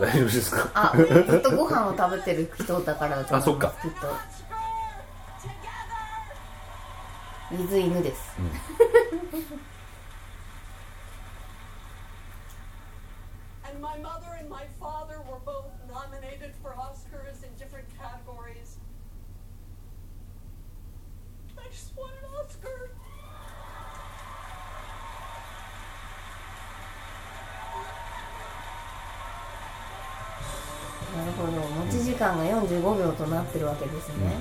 大丈夫ですか？あずっとご飯を食べてる人だからあそっか。きっと。水犬です、And ほど持ち時間が45秒となってるわけですね、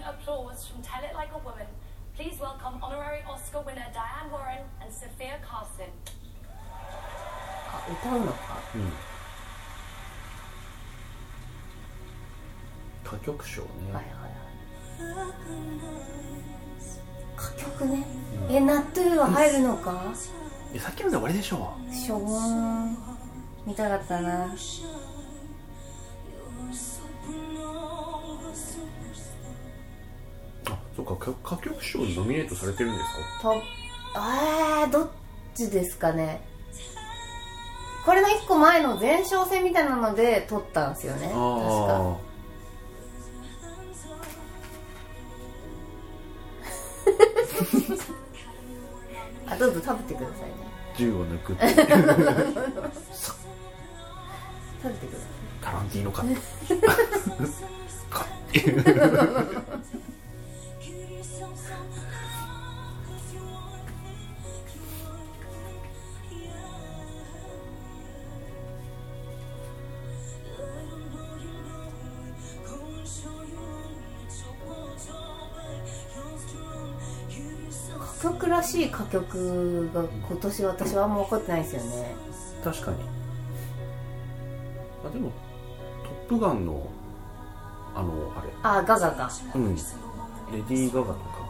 performing applause from Tell It Like a Woman, please welcome honorary Oscar winner Diane Warren and Sophia Carson. あ歌うのか歌曲賞ね、はいはいはい歌曲ね、えナットゥは入るのかいやさっきので終わりでしょしょぼーん見たかったなあそっか歌歌曲賞にノミネートされてるんですか？とえー、どっちですかね。これの1個前の前哨戦みたいなので撮ったんですよね。確か。ああどうぞ食べてくださいね。あ銃を抜く食べてくださタランティーノカットカッ足らしい歌曲が今年私はあんま分かってないですよね。確かに。あでも「トップガンの」あのあれ。あガガガうレディー・ガガとか。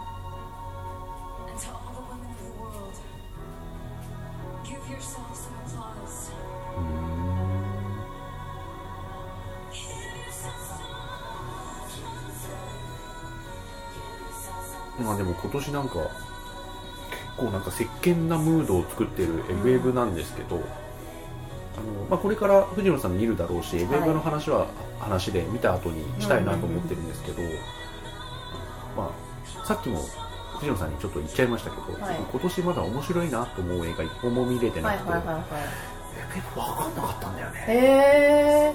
まあでも今年なんか構なんか石鹸なムードを作ってるエブエブなんですけど、あのまあ、これから藤野さん見るだろうし、エブエブの話は話で見た後にしたいなと思ってるんですけど、まあ、さっきも藤野さんにちょっと言っちゃいましたけど、はい。今年まだ面白いなと思う映画一本も見れてなくて、はいはいはい分かんなかったんだよね。いへえ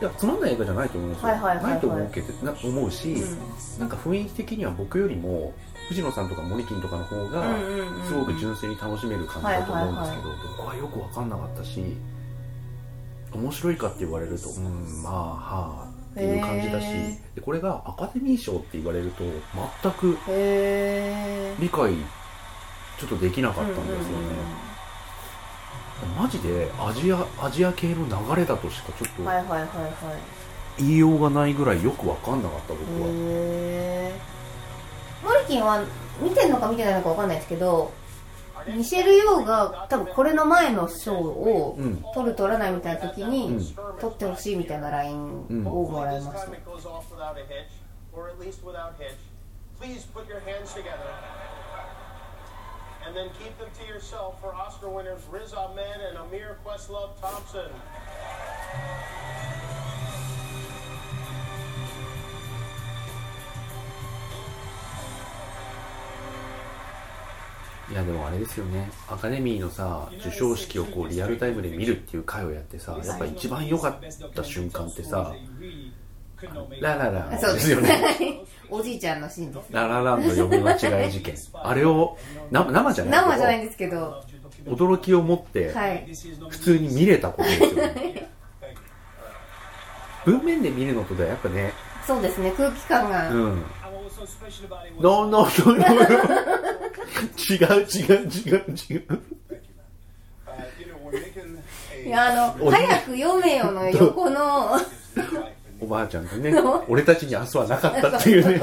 いやつまんない映画じゃないと思うんですよ、はいはいはいはい。ないと思うけどな思うし、うなんか雰囲気的には僕よりも藤野さんとかモリキンとかの方がうんうんうん。すごく純粋に楽しめる感じだと思うんですけど、はい僕はよく分かんなかったし面白いかって言われるとうん。まあはあっていう感じだしへでこれがアカデミー賞って言われると全く理解ちょっとできなかったんですよね、マジでアジアアジア系の流れだとしかちょっとはいはいはいはい。言いようがないぐらいよく分かんなかった僕は、近は見てるのか見てないのか分かんないですけどミシェル・ヨーが多分これの前のショーを撮る撮らないみたいな時に撮ってほしいみたいなラインをもらいました、うんうん And then keep them to yourself for Oscar winners Riz Ahmed and Amir Questlove Thompson. いやでもあれですよね。アカデミーのさ授賞式をこうリアルタイムで見るっていう回をやってさやっぱ一番良かった瞬間ってさラララそうですよね。おじいちゃんのシーンです。ララランド呼ぶ間違い事件。あれをな生じゃない生じゃないんですけど。驚きを持ってはい。普通に見れたことですよね。文面で見るのとではやっぱねそうですね。空気感が、うん。ノーノーノーノー違う違う違う違う。いや、あの、早く読めよの横の。おばあちゃんがね、俺たちに明日はなかったっていうね。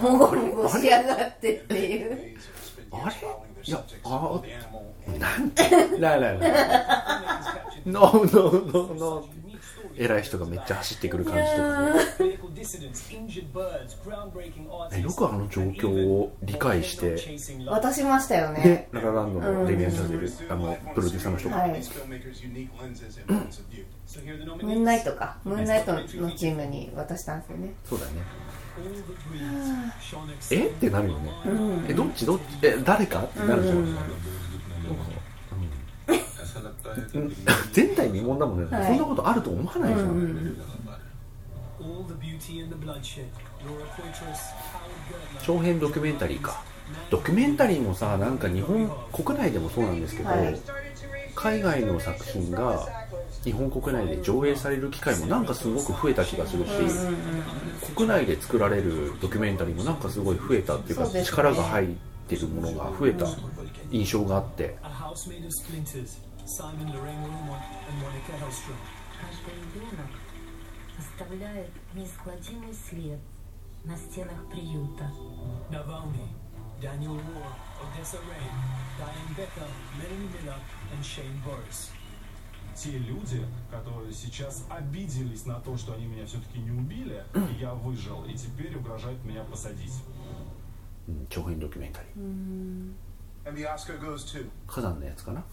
もごもごしやがってっていう。あれ,あ、あ、なん？て。ない。偉い人がめっちゃ走ってくる感じとかね。ねよくあの状況を理解して。渡しましたよでねララランドのデミアン・チャゼルあのプロデューサーの人が、はい.ムーンナイトか。ムーンナイトのチームに渡したんですよね。そうだね。え？ってなるよね、えどっち？どっち？え誰か？ってなるじゃん。うん前代未聞だもんね、はい。そんなことあると思わないじゃん、長編ドキュメンタリーか。ドキュメンタリーもさなんか日本国内でもそうなんですけど、はい。海外の作品が日本国内で上映される機会もなんかすごく増えた気がするし、国内で作られるドキュメンタリーもなんかすごい増えたっていうかね。力が入ってるものが増えた印象があって、A house made of splinters. Simon Lorraine Wilmot and Monica Hellstrom. Каждый ребенок оставляет неизгладимый след на стенах приюта. Navalny, Daniel War, Odessa Ray, Diane Becker, Melanie Miller, and Shane Boris. те люди, которые сейчас обиделись на то, что они меня все-таки не убили, и я выжил, и теперь угрожают меня посадить. うん長編ドキュメンタリー And the Oscar goes to 火山のやつかな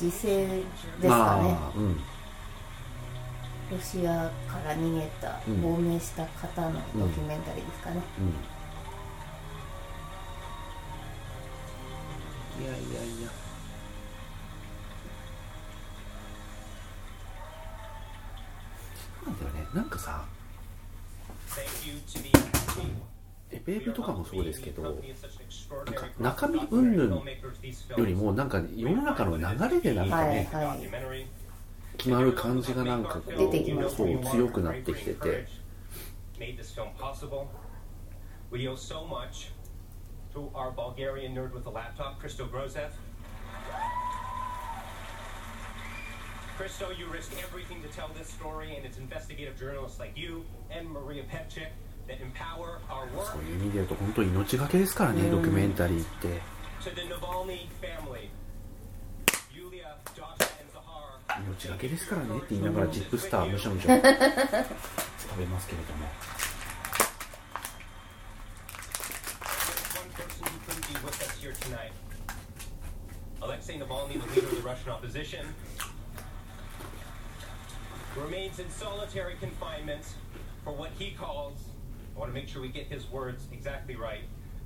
自制ですかね、うん、ロシアから逃げた亡命した方のドキュメンタリーですかね、うん。うん、いやいや。エベエベとかもそうですけどなんか中身云々よりもなんか世の中の流れでなんかはいねはい決まる感じがなんかこう出てきますそう強くなってきてて. We owe so much to our Bulgarian nerd with a laptop, Christo Grozev. Christo, you risked everything to tell this story, and it's investigative journalists like you and Maria our そういう意味で言うと本当命がけですからね、ドキュメンタリーって。命がけですからねって言いながらジップスターむしゃむしゃ 食べますけれども。remains in solitary confinement for what he calls I want to make sure we get his words exactly right,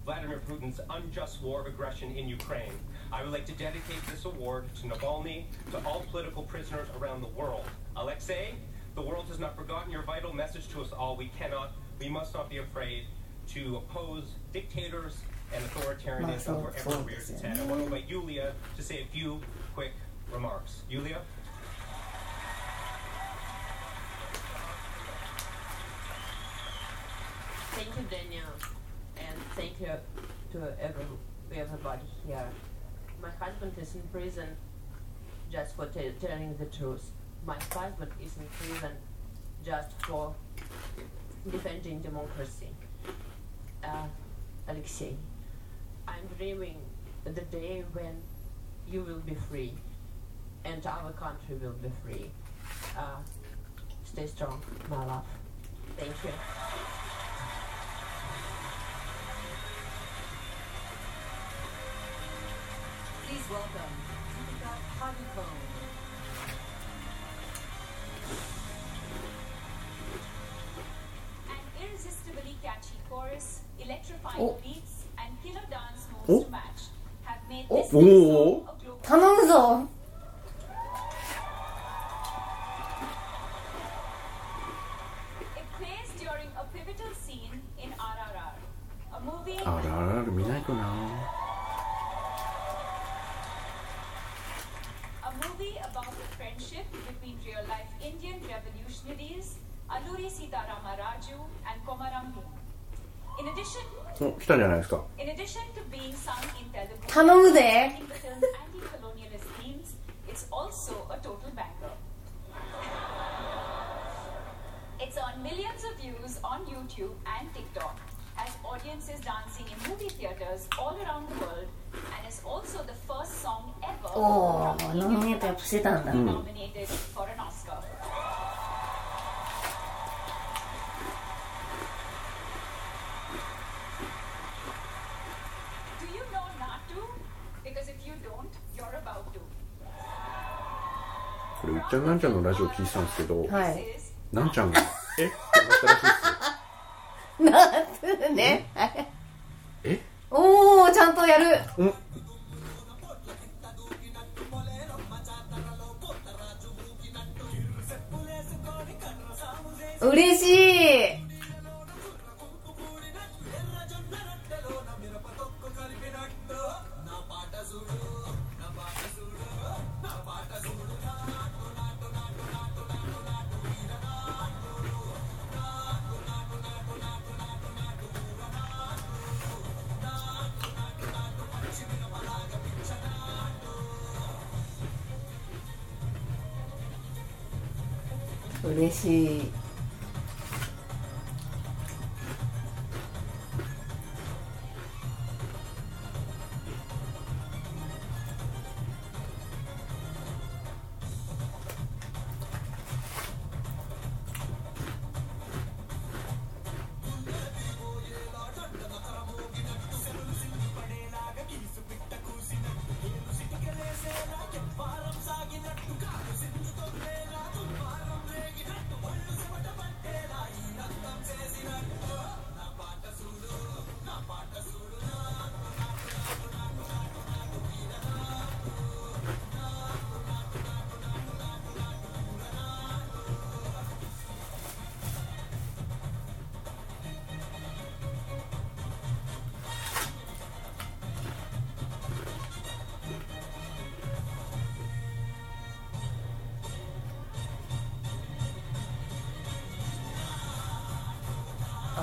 Vladimir Putin's unjust war of aggression in Ukraine. I would like to dedicate this award to Navalny, to all political prisoners around the world. Alexei, the world has not forgotten your vital message to us all. We cannot, we must not be afraid to oppose dictators and authoritarianism wherever rears its head. I want to invite Yulia to say a few quick remarks. Yulia? Thank you, Daniel, and thank you to every, everybody here. My husband is in prison just for t- telling the truth. My husband is in prison just for defending democracy. Uh, Alexei, I'm dreaming the day when you will be free and our country will be free. Uh, stay strong, my love. Thank you. An irresistibly catchy chorus, electrifying oh. beats, and killer dance moves oh. to match have made this oh. song a global. during a pivotal scene in RRR, a movie. RRR, friendship between real-life Indian revolutionaries Alluri Sitarama Raju and Komaram Bhim. In addition, お来たじゃないですか in addition to being sung in Telugu, 頼むで reflecting the film's anti-colonialist themes, it's also a total banger. It's on millions of views on YouTube and TikTok, as audiences dancing in movie theaters all around the world, おーノミネートやっぱしてたんだ、うん、これうっちゃんなんちゃんのラジオ聞いてたんですけど、なんちゃんが。え？っ、え？おおやる。うん。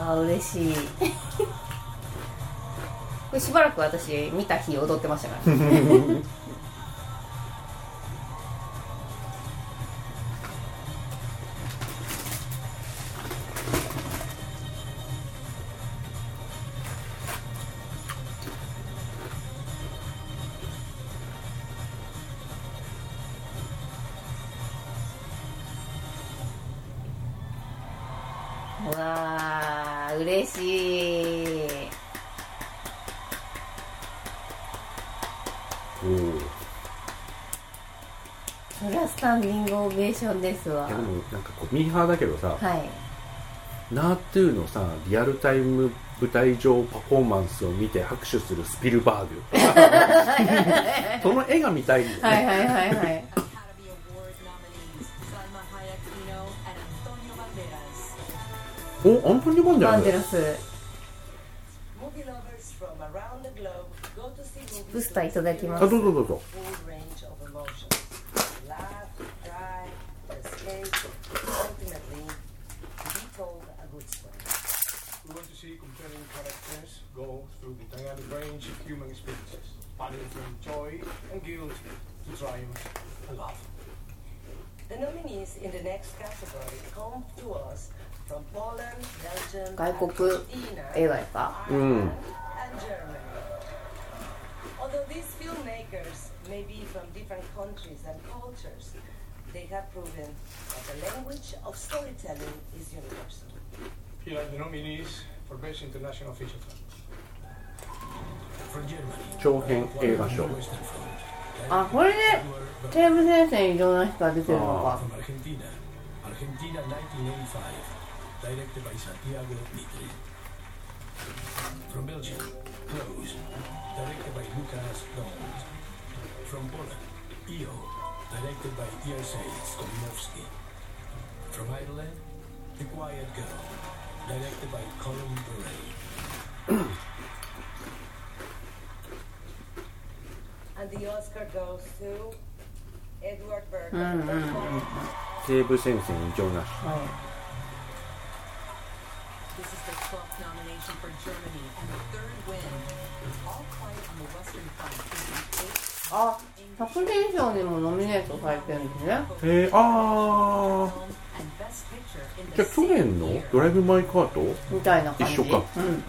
あ嬉しい。しばらく私見た日踊ってましたから。う わ嬉しい。おおいそりゃスタンディングオベーションですわやでもなんかこうミーハーだけどさ、はい。ナートゥーのさリアルタイム舞台上パフォーマンスを見て拍手するスピルバーグ その絵が見たいんだよね、はいはいはいはいおアントニオ・バンデラス,バンデラス。チッスターいただきます。あどうぞどうぞ。いただきます the dynamic range of human experiences, spanning from joy and guilt to triumph and love. The nominees in the next category come to us from Poland, Belgium, 外国 Argentina, 映画やったうん and Germany. Although these filmmakers may be from different countries and cultures, they have proven that the language of storytelling is universal. Here are the nominees for Best International Feature Film. From Germany, 長編映画賞 Western Front. あこれで西部戦線異常な人が出てるのか And the Oscar goes to Edward Burke. うんうんうん西部戦線異常なし This is their 12th nomination for Germany and the third win. All Quiet on the Western Front is the eighth あ作品賞にもノミネートされてるんですねへえああ and Best Picture in じゃ the あ去年のドライブ・マイ・カーとみたいな感じ一緒かうんうん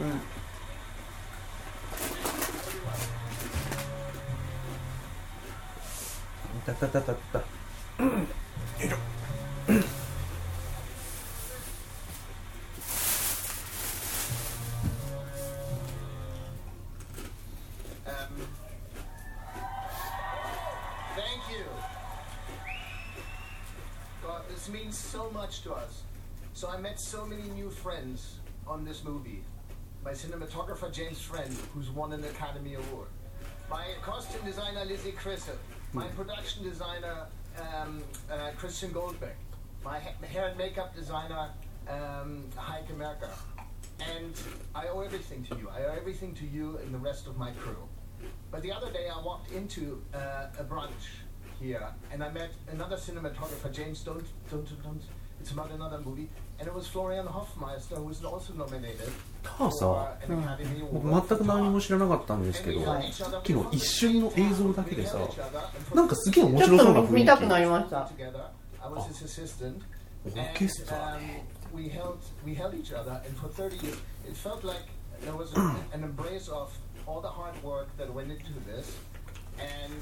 たたたたたよいしょ Um, thank you. God, this means so much to us. So I met so many new friends on this movie. My cinematographer James Friend, who's won an Academy Award. My costume designer Lizzie Chrisel. My production designer um, uh, Christian Goldbeck. My ha- hair and makeup designer um, Heike Merker. And I owe everything to you. I owe everything to you and the rest of my crew. But the other day I walked into uh, a brunch here and I met another cinematographer, James Don't, don't, don't, it's about another movie, and it was Florian Hofmeister, who was also nominated ターさ an Academy 僕.全く何も知らなかったんですけどさっきの一瞬の映像だけでさなんかすげえ面白そうな雰囲と見たくな気りました Together, I was his assistant. オーケストラ um, we held we held each other, and for 30 years, it felt like there was a, an embrace of all the hard work that went into this, and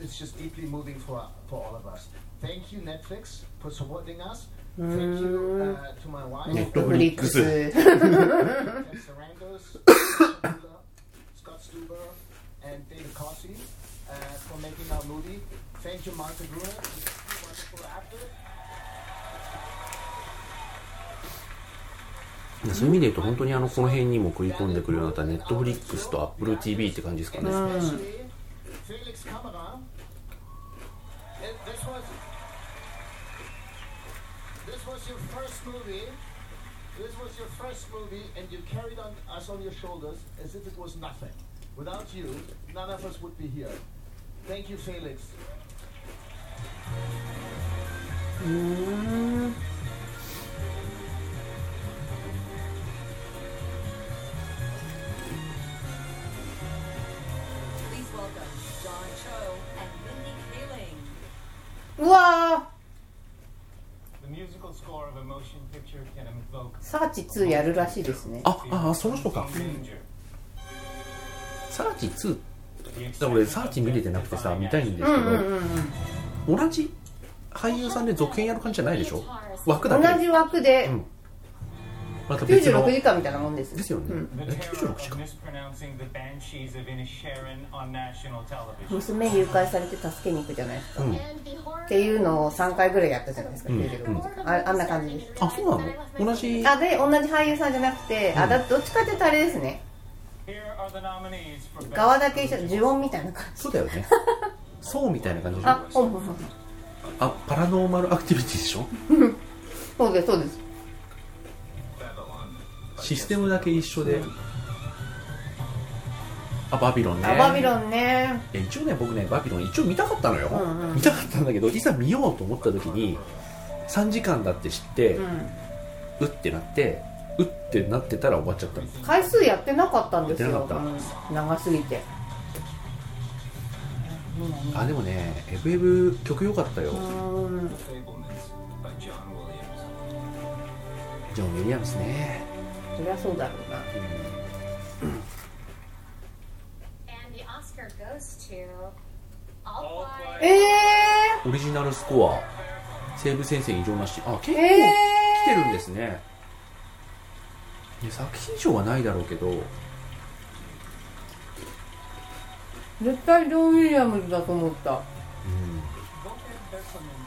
it's just deeply moving for for all of us. Thank you, Netflix, for supporting us. Thank you uh, to my wife. ネットフリックス Scott Stuber, and David Cossey uh, for making our movie. Thank you, Martha Gruner, wonderful actor. そういう意味で言うと本当にあのこの辺にも食い込んでくるようになったネットフリックスとアップル TV って感じですかね、Especially Felix your first movie. This was your first movie, and you carried on us on your shoulders as if it was nothing. Without you, none of us would be here. Thank you, Felix. Mm. Please welcome John Cho and Mindy Kaling. Whoa! サーチ2やるらしいですね。ああその人か.サーチ2だから俺サーチ見れてなくてさ見たいんですけど、うんうんうんうん。同じ俳優さんで続編やる感じじゃないでしょ？枠だけ。同じ枠で。うんまた別の。96時間みたいなもんです。ですよね、うん。The terror of mispronouncing the banshees of Inisherin on national television. 娘誘拐されて助けに行くじゃないですか、うん。っていうのを3回ぐらいやったじゃないですか、うん。96時間。ああんな感じです。あそうなの？同じ？あで同じ俳優さんじゃなくて、あだどっちかっていうとあれですね。側だけ一緒呪音みたいな感じ。そうだよね。そうみたいな感じでしょ？あほんほんほんあパラノーマルアクティビティでしょ？そうですそうですシステムだけ一緒で。あバビロンね。あバビロンね。いや一応ね僕ねバビロン一応見たかったのよ、うんうん。見たかったんだけどいざ見ようと思った時に3時間だって知って、ううってなってうってなってたら終わっちゃった回数やってなかったんですよ。うん。長すぎて。あでもねエブエブ曲良かったよ.ジョン・ウィリアムスね、そりゃそうだろうな.ええオリジナルスコア。西部戦線異常なし。あ結構来えてるんですね、ね作品賞はないだろうけど。ー、絶対ジョン・ウィリアムズだと思った、Volker Berkelman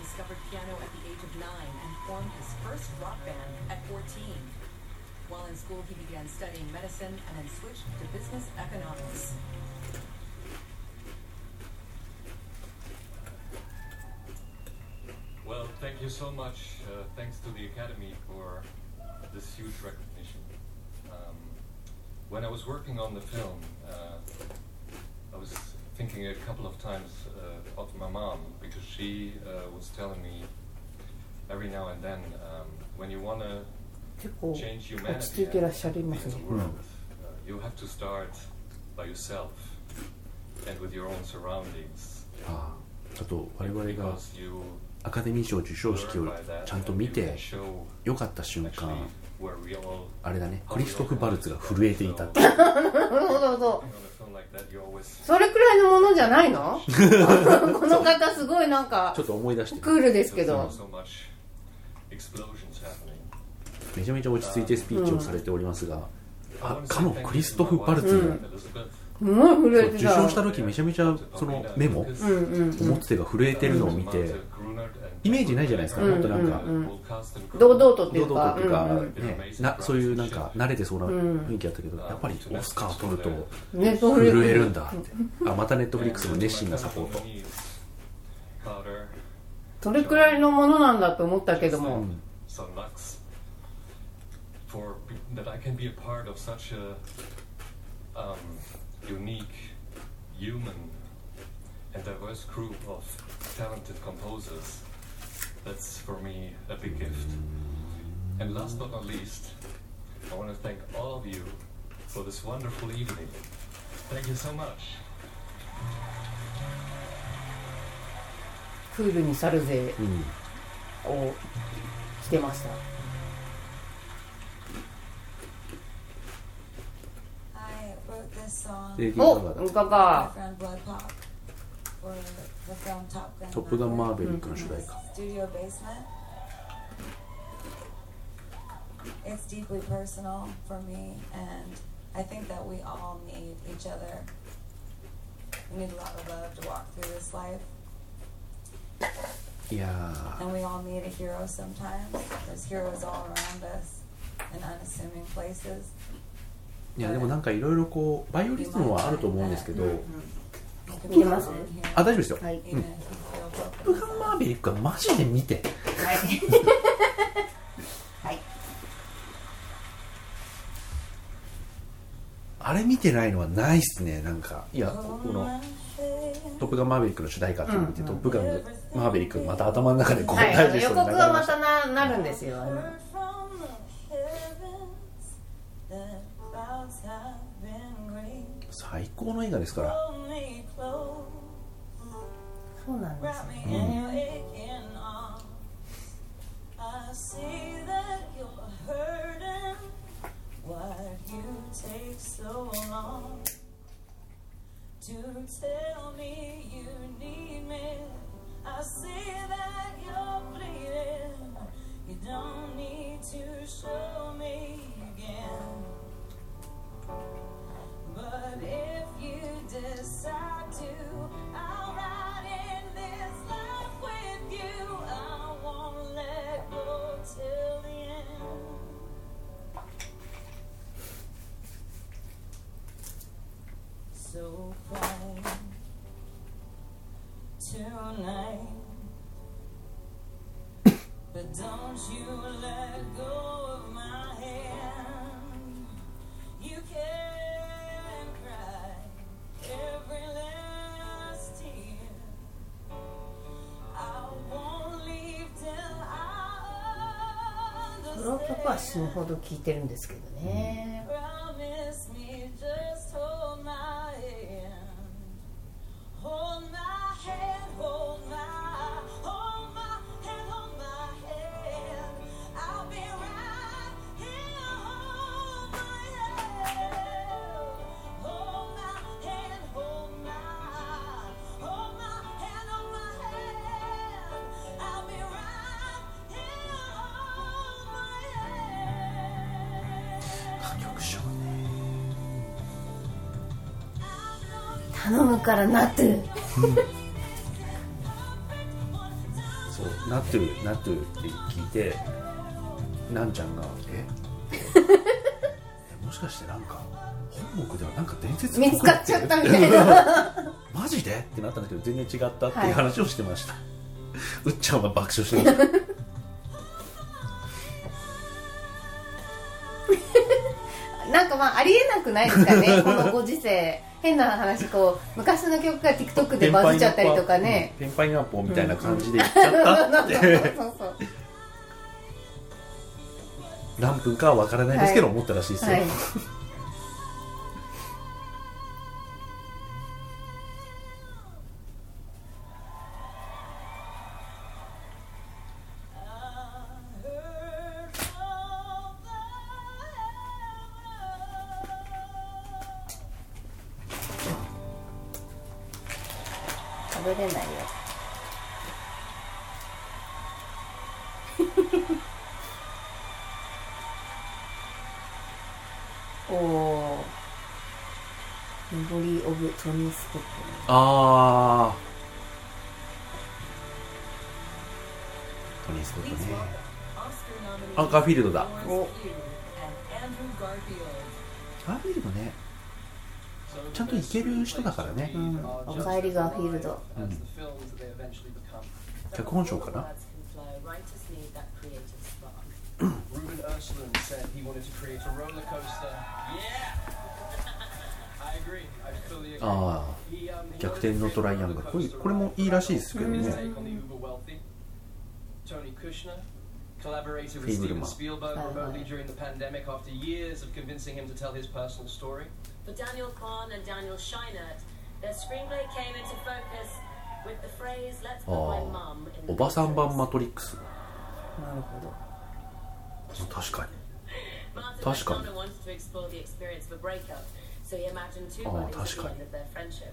While in school, he began studying medicine and then switched to business economics. Well, thank you so much. Uh, thanks to the Academy for this huge recognition. Um, when I was working on the film, uh, I was thinking a couple of times uh, of my mom because she uh, was telling me every now and then um, when you want to 結構落ち着いてらっしゃいますね。う、ああ我々がアカデミー賞授賞式をちゃんと見て良かった瞬間あれだねクリストフ・バルツが震えていたなるなるほどそれくらいのものじゃないの？この方すごいなんかちょっと思い出して。クールですけど。めちゃめちゃ落ち着いてスピーチをされておりますが、あかのクリストフ・バルツう受てた賞した時めちゃめちゃそのメモ、ん。うん。持つ手が震えてるのを見て、イメージないじゃないですか、うん。もっとなん。か、うん。うん。堂々とっていう堂か々とっていうか、うん。うん。ねなそういうなん。か慣れてそうなうん。雰囲気だったけど、やっぱりオスカー取ると震えるん。だって、あまたネットフリックスの熱心なサポート、それくらいのものなん。だと思ったけども、for that I can be a part of such a um, unique, human, and diverse group of talented composers. That's for me a big gift. And last but not least, I want to thank all of you for this wonderful evening. Thank you so much. クールに去るぜうんをしてました、 song. 어, 우가가 Grand Blood Pop or the film Top Gun. 덕분한 마베리 그런 주다이카. Studio Basement. It's deeply personal for me, and I think that we all need each other. We need a lot of love to walk through this life. Yeah. And we all need a hero sometimes. There's heroes all around us in unassuming places. ーいやでもなんかいろいろこうバイオリズムはあると思うんですけど、見れます？あ大丈夫ですよ、はい。うん、トップガンマーヴェリックはマジで見て。はい。はい。あれ見てないのはないっすねなんか。いやこの「トップガンマーヴェリック」の主題歌っていうのを見て「トップガンマーヴェリック」また頭の中でこう、はい、ダイジェス予告がまたななるんですよ。あの最高の映画ですから Hold me close. そうなんです Wrap よ me in ね your aching arms. I see that you're hurting. Why'd you take so long to tell me you need me? I see that you're bleeding. You don't need to show me again. If you decide to, I この曲は死ぬほど聴いてるんですけどね、からなってる。そう「ナトゥナトゥ」って聞いてなんちゃんが「え？しかしてなんか本国ではなんか伝説見つかっちゃったみたいな。マジで？ってなったんだけど全然違ったっていう話をしてました、うっちゃんは爆笑してましたなんかまあありえなくないですかね このご時世。変な話こう昔の曲が TikTok でバズっちゃったりとかね。ペンパイナッポーみたいな感じで言っちゃったって。そうそう。何分かは分からないですけど、はい。思ったらしいですよ、はいカーフィールドだ。ガーフィールドね。ちゃんと行ける人だからね、うん、おかえりガーフィールド、うん、脚本賞かな？ああ。逆転のトライアングル。これ,これもいいらしいですけどね、うん collaborated with Fableman. Steven Spielberg Oh, remotely right. during the pandemic after years of convincing him to tell his personal story. For Daniel Kwan and Daniel Scheinert, their screenplay came into focus with the phrase, let's あ put my あ mum in おばさん版マトリックスなるほど確かに Martin 確かに McDonough wanted to explore the experience of a breakup, so he imagined two Oh, weddings at 確 the かに end of their friendship.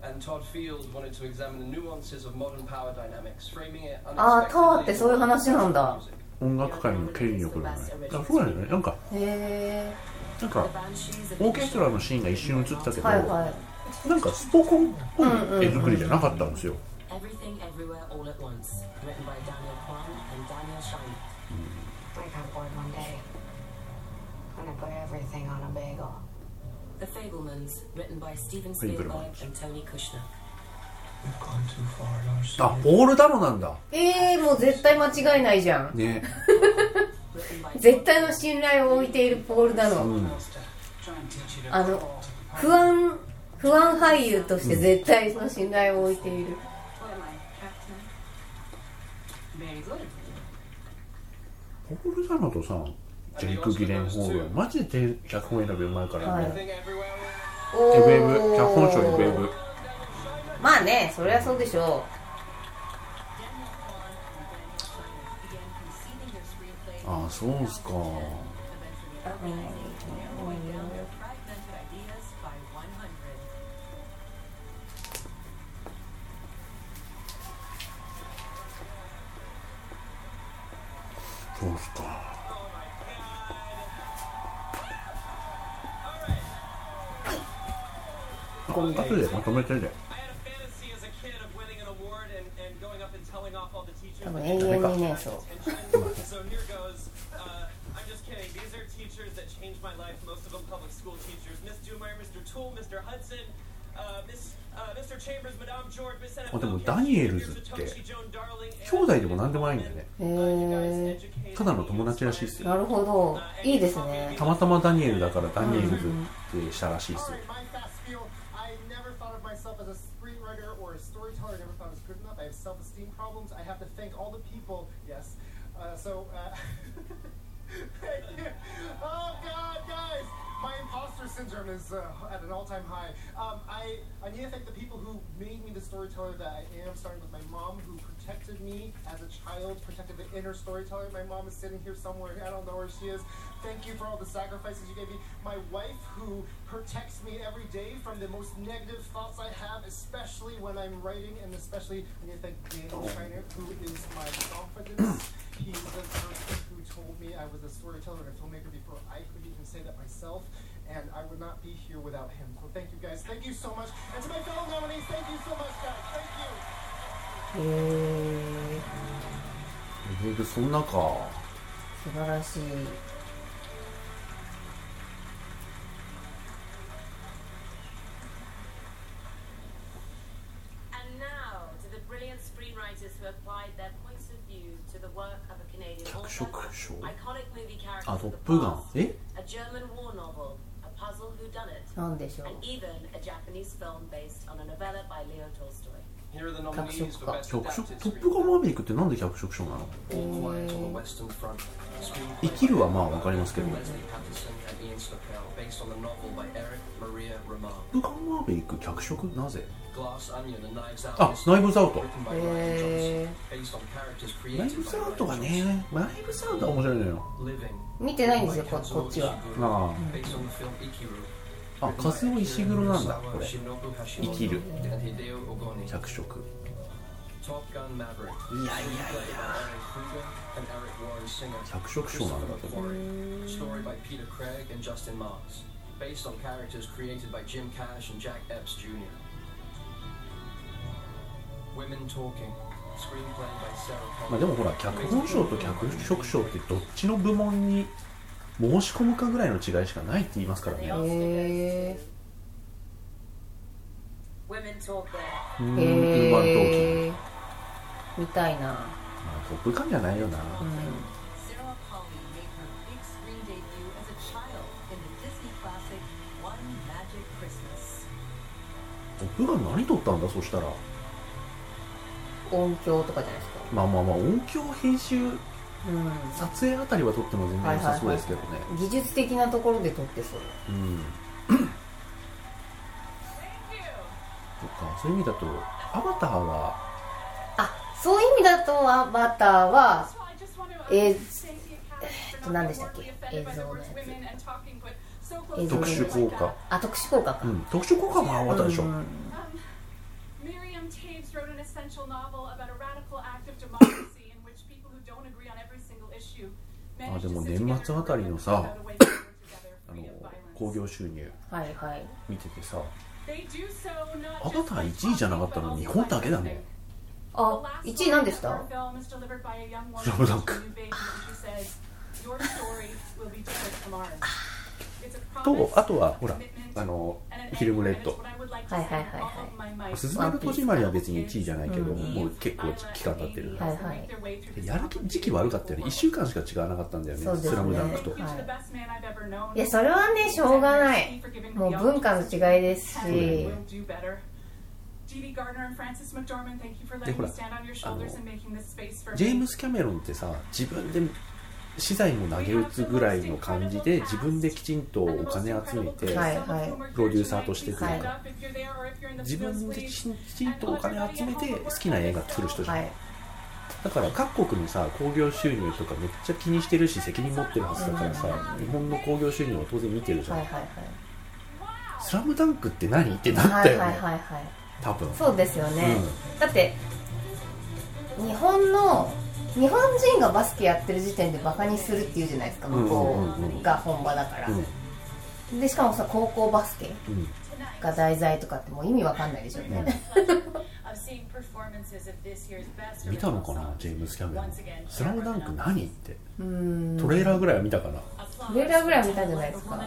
And Todd Field wanted to examine the nuances of modern power dynamics, framing it ああタワーってそういう話なんだ 音楽界の権力だね。あ、う。なんか、オーケストラのシーンが一瞬映ったけど、は、なんかスポコンっぽい絵作りじゃなかったんですよ。うん、あポール・ダノなんだ。えー、もう絶対間違いないじゃん。ね。絶対の信頼を置いているポール・ダノ、うんあの不安不安俳優として絶対の信頼を置いている、Very good. ポール・ダノとさジェイク・ギレンホール。はマジで脚本選びうまいからはい。エブエブ脚本賞エブエブまあねそりゃそうでしょああそうっすか。Ideas by 100. そうっすか。この後でまとめてで fantasy as a kid of winning an award and, and going up and telling off all the teachers. 多分永遠にねそう。あでもダニエルズって兄弟でも何でもないんだよね。ただの友達らしいっすよ。なるほど。いいですね。たまたまダニエルだからダニエルズってしたらしいですよ、I problems. I have to thank all the people. Yes. Uh, so. Uh, thank you. Oh God, guys, my imposter syndrome is uh, at an all-time high. Um, I I need to thank the people who made me the storyteller that I am. Starting with my mom, who protected me as a child, protected the inner storyteller. My mom is sitting here somewhere. I don't know where she is. Thank you for all the sacrifices you gave me. My wife, who protects me every day from the most negative thoughts I have, especially when I'm writing, and especially I need to thank Daniel Schreiner, who is my confidence. He's the person who told me I was a storyteller and a filmmaker before I could even say that myself. And I would not be here without him. So thank you guys. Thank you so much. And to my fellow nominees, thank you so much, guys. Thank you. ええー、そんなか素晴らしい脚色賞あ、トップガン。えなんでしょう脚色か。脚色？トップガンマーヴェイクってなんで脚色賞なの？生きるはまあ分かりますけど。トップガンマーヴェイク脚色？なぜ？あナイブズアウトナイブズアウトがねナイブズアウトは面白いのよ。見てないんですよこ,っちは。ああ、あ、カも石黒なんだ、これ。生きる。着色。いやいやいや。着色賞なんだ、これ。まあでもほら脚本賞と脚色賞ってどっちの部門に申し込むかぐらいの違いしかないって言いますからね。へえウー。マントーキングへえ見たいな。まあトップガンじゃないよな。Magic Christmas. トップガン何撮ったんだそしたら。音響とかじゃないですか。まあまあまあ音響編集うん撮影あたりは撮っても全然良さそうですけどね、技術的なところで撮ってそう。うん。とかそういう意味だとアバターは？あそういう意味だとアバターはえー、えーっと何でしたっけ？映像のやつ。特殊効果。あ特殊効果か、うん特殊効果はまあアバターでしょ、うん。Miriam Taves wrote an essential novel about a radical act of democracy in which people who don't agree on every single issue あでも年末あたりのさ あの興行収入見ててさ、はいは、アバター1位じゃなかったの日本だけだもん。あ1位何ですか？とあとはほらあのフィルムレッド、はいはいはいはい、スズメの戸締まりは別に1位じゃないけど、うん、もう結構期間経ってる、はいはい、やる時期悪かったよね。1週間しか違わなかったんだよね,ね。スラムダンクと、はい、いやそれはねしょうがない。もう文化の違いですし、ね、でほらあのジェームス・キャメロンってさ自分で資材も投げ打つぐらいの感じで自分できちんとお金集めて、はいはい。プロデューサーとしてというか、in the 自分で.きちんとお金集めて好きな映画作る人じゃん、はい。だから各国のさ興行収入とかめっちゃ気にしてるし責任持ってるはずだからさ、日本の興行収入は当然見てるじゃん、はいはいスラムダンクって何ってなはいったよね、はいはいはい多分。そうですよね、だって日本の日本人がバスケやってる時点でバカにするっていうじゃないですか向こうが本場だから、でしかもさ高校バスケが題材とかってもう意味わかんないでしょ。うね、year's best 見たのかなジェームス・キャメロン。スラムダンク何って。うん。トレーラーぐらいは見たかなトレーラーぐらいは見たんじゃないですか